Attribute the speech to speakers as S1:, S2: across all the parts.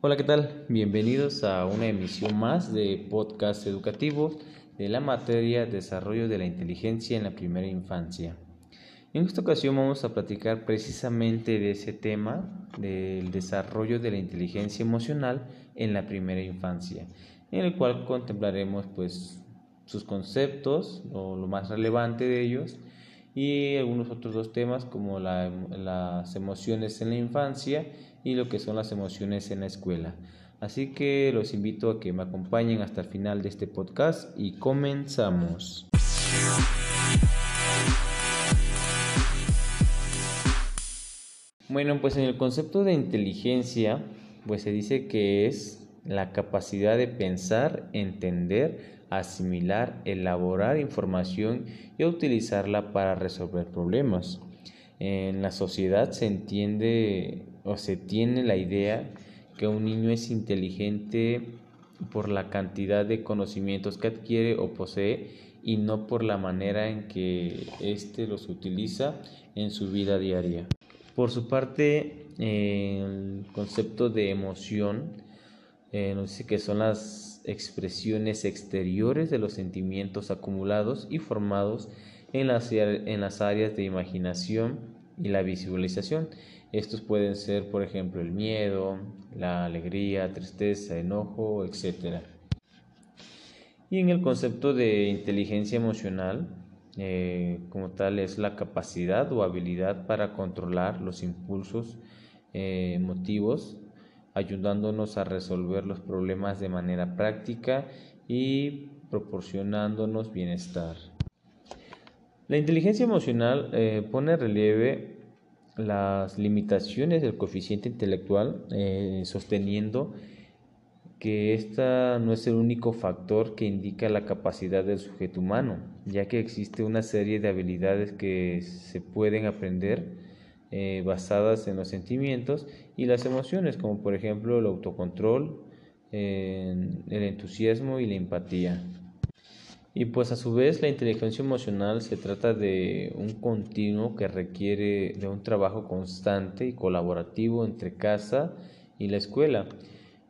S1: Hola, ¿qué tal? Bienvenidos a una emisión más de podcast educativo de la materia Desarrollo de la Inteligencia en la Primera Infancia. En esta ocasión vamos a platicar precisamente de ese tema, del desarrollo de la inteligencia emocional en la primera infancia, en el cual contemplaremos pues sus conceptos o lo más relevante de ellos y algunos otros dos temas como las emociones en la infancia y lo que son las emociones en la escuela. Así que los invito a que me acompañen hasta el final de este podcast y comenzamos. Bueno, pues en el concepto de inteligencia, pues se dice que es la capacidad de pensar, entender, asimilar, elaborar información y utilizarla para resolver problemas. En la sociedad se entiende o se tiene la idea que un niño es inteligente por la cantidad de conocimientos que adquiere o posee y no por la manera en que éste los utiliza en su vida diaria. Por su parte, el concepto de emoción eh, nos dice que son las expresiones exteriores de los sentimientos acumulados y formados en las, en las áreas de imaginación y la visualización. Estos pueden ser, por ejemplo, el miedo, la alegría, tristeza, enojo, etc. Y en el concepto de inteligencia emocional, eh, como tal, es la capacidad o habilidad para controlar los impulsos eh, ayudándonos a resolver los problemas de manera práctica y proporcionándonos bienestar. La inteligencia emocional eh, pone en relieve las limitaciones del coeficiente intelectual, eh, sosteniendo que esta no es el único factor que indica la capacidad del sujeto humano, ya que existe una serie de habilidades que se pueden aprender eh, basadas en los sentimientos y las emociones, como por ejemplo el autocontrol, el entusiasmo y la empatía. Y pues a su vez la inteligencia emocional se trata de un continuo que requiere de un trabajo constante y colaborativo entre casa y la escuela.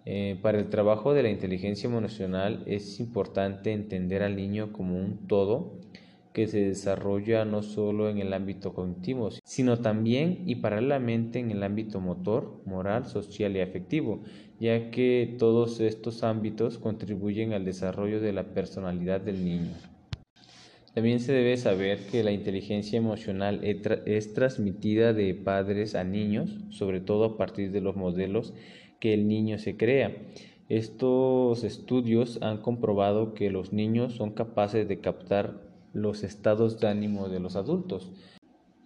S1: Eh, para el trabajo de la inteligencia emocional es importante entender al niño como un todo que se desarrolla no solo en el ámbito cognitivo, sino también y paralelamente en el ámbito motor, moral, social y afectivo, ya que todos estos ámbitos contribuyen al desarrollo de la personalidad del niño. También se debe saber que la inteligencia emocional es transmitida de padres a niños, sobre todo a partir de los modelos que el niño se crea. Estos estudios han comprobado que los niños son capaces de captar los estados de ánimo de los adultos.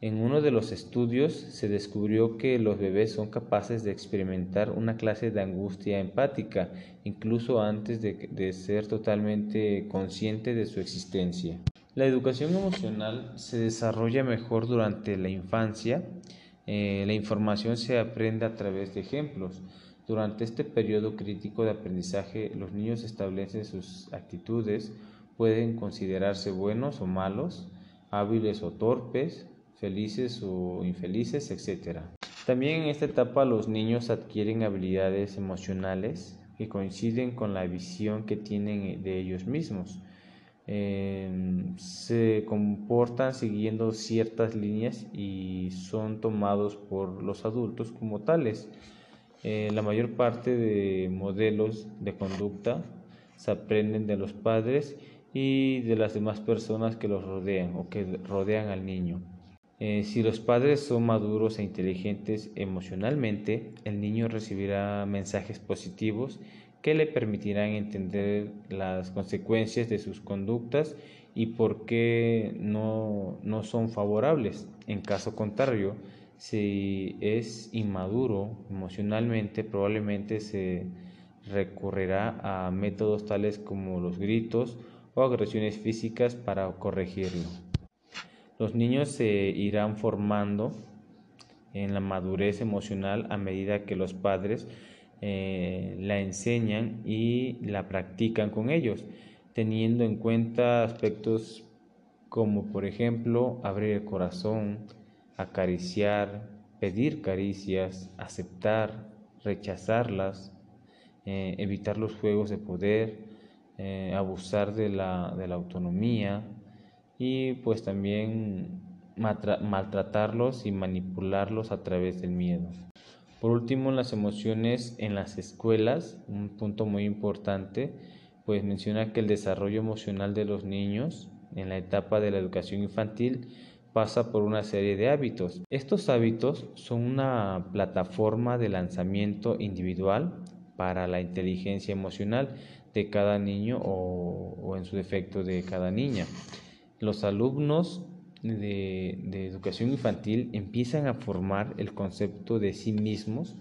S1: En uno de los estudios se descubrió que los bebés son capaces de experimentar una clase de angustia empática, incluso antes de, ser totalmente consciente de su existencia. La educación emocional se desarrolla mejor durante la infancia. Eh, la información se aprende a través de ejemplos. Durante este periodo crítico de aprendizaje, los niños establecen sus actitudes, pueden considerarse buenos o malos, hábiles o torpes, felices o infelices, etc. También en esta etapa los niños adquieren habilidades emocionales que coinciden con la visión que tienen de ellos mismos. Em, se comportan siguiendo ciertas líneas y son tomados por los adultos como tales. Eh, la mayor parte de modelos de conducta se aprenden de los padres y de las demás personas que los rodean o que rodean al niño. Eh, si los padres son maduros e inteligentes emocionalmente, el niño recibirá mensajes positivos que le permitirán entender las consecuencias de sus conductas y por qué no, no son favorables. En caso contrario, si es inmaduro emocionalmente, probablemente se recurrirá a métodos tales como los gritos agresiones físicas para corregirlo. Los niños se irán formando en la madurez emocional a medida que los padres eh, la enseñan y la practican con ellos, teniendo en cuenta aspectos como por ejemplo abrir el corazón, acariciar, pedir caricias, aceptar, rechazarlas, eh, evitar los juegos de poder, eh, abusar de la, de la, autonomía y pues también maltratarlos y manipularlos a través del miedo. Por último, las emociones en las escuelas, un punto muy importante, pues menciona que el desarrollo emocional de los niños en la etapa de la educación infantil pasa por una serie de hábitos. Estos hábitos son una plataforma de lanzamiento individual para la inteligencia emocional de cada niño o, en su defecto de cada niña. Los alumnos de, educación infantil empiezan a formar el concepto de sí mismos,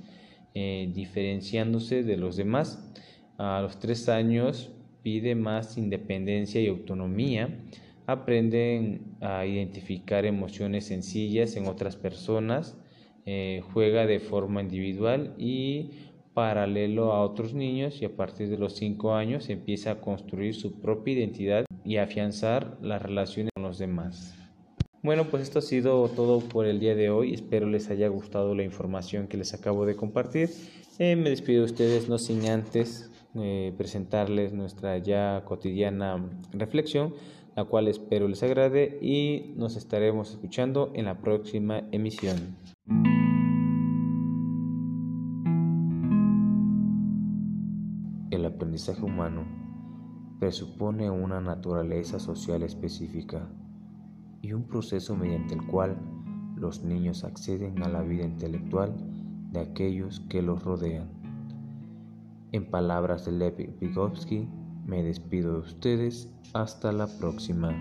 S1: eh, diferenciándose de los demás. A los tres años pide más independencia y autonomía, aprenden a identificar emociones sencillas en otras personas, eh, juega de forma individual y paralelo a otros niños y a partir de los cinco años empieza a construir su propia identidad y afianzar las relaciones con los demás. Bueno, pues esto ha sido todo por el día de hoy. Espero les haya gustado la información que les acabo de compartir. Eh, me despido de ustedes no sin antes eh, presentarles nuestra ya cotidiana reflexión, la cual espero les agrade y nos estaremos escuchando en la próxima emisión. El aprendizaje humano presupone una naturaleza social específica y un proceso mediante el cual los niños acceden a la vida intelectual de aquellos que los rodean. En palabras de Lev Vygotsky, me despido de ustedes. Hasta la próxima.